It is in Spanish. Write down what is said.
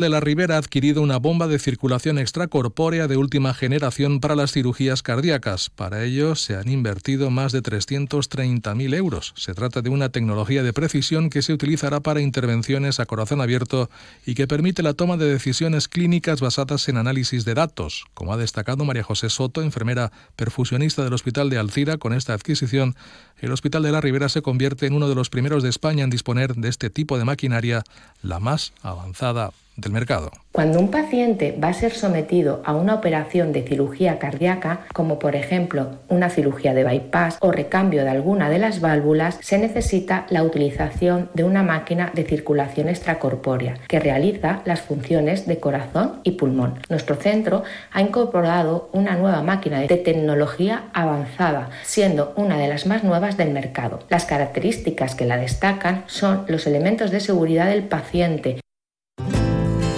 de la Ribera ha adquirido una bomba de circulación extracorpórea de última generación para las cirugías cardíacas. Para ello se han invertido más de 330.000 euros. Se trata de una tecnología de precisión que se utilizará para intervenciones a corazón abierto y que permite la toma de decisiones clínicas basadas en análisis de datos. Como ha destacado María José Soto, enfermera perfusionista del Hospital de Alcira, con esta adquisición, el Hospital de la Ribera se convierte en uno de los primeros de España en disponer de este tipo de maquinaria, la más avanzada del mercado. Cuando un paciente va a ser sometido a una operación de cirugía cardíaca, como por ejemplo una cirugía de bypass o recambio de alguna de las válvulas, se necesita la utilización de una máquina de circulación extracorpórea que realiza las funciones de corazón y pulmón. Nuestro centro ha incorporado una nueva máquina de tecnología avanzada, siendo una de las más nuevas del mercado. Las características que la destacan son los elementos de seguridad del paciente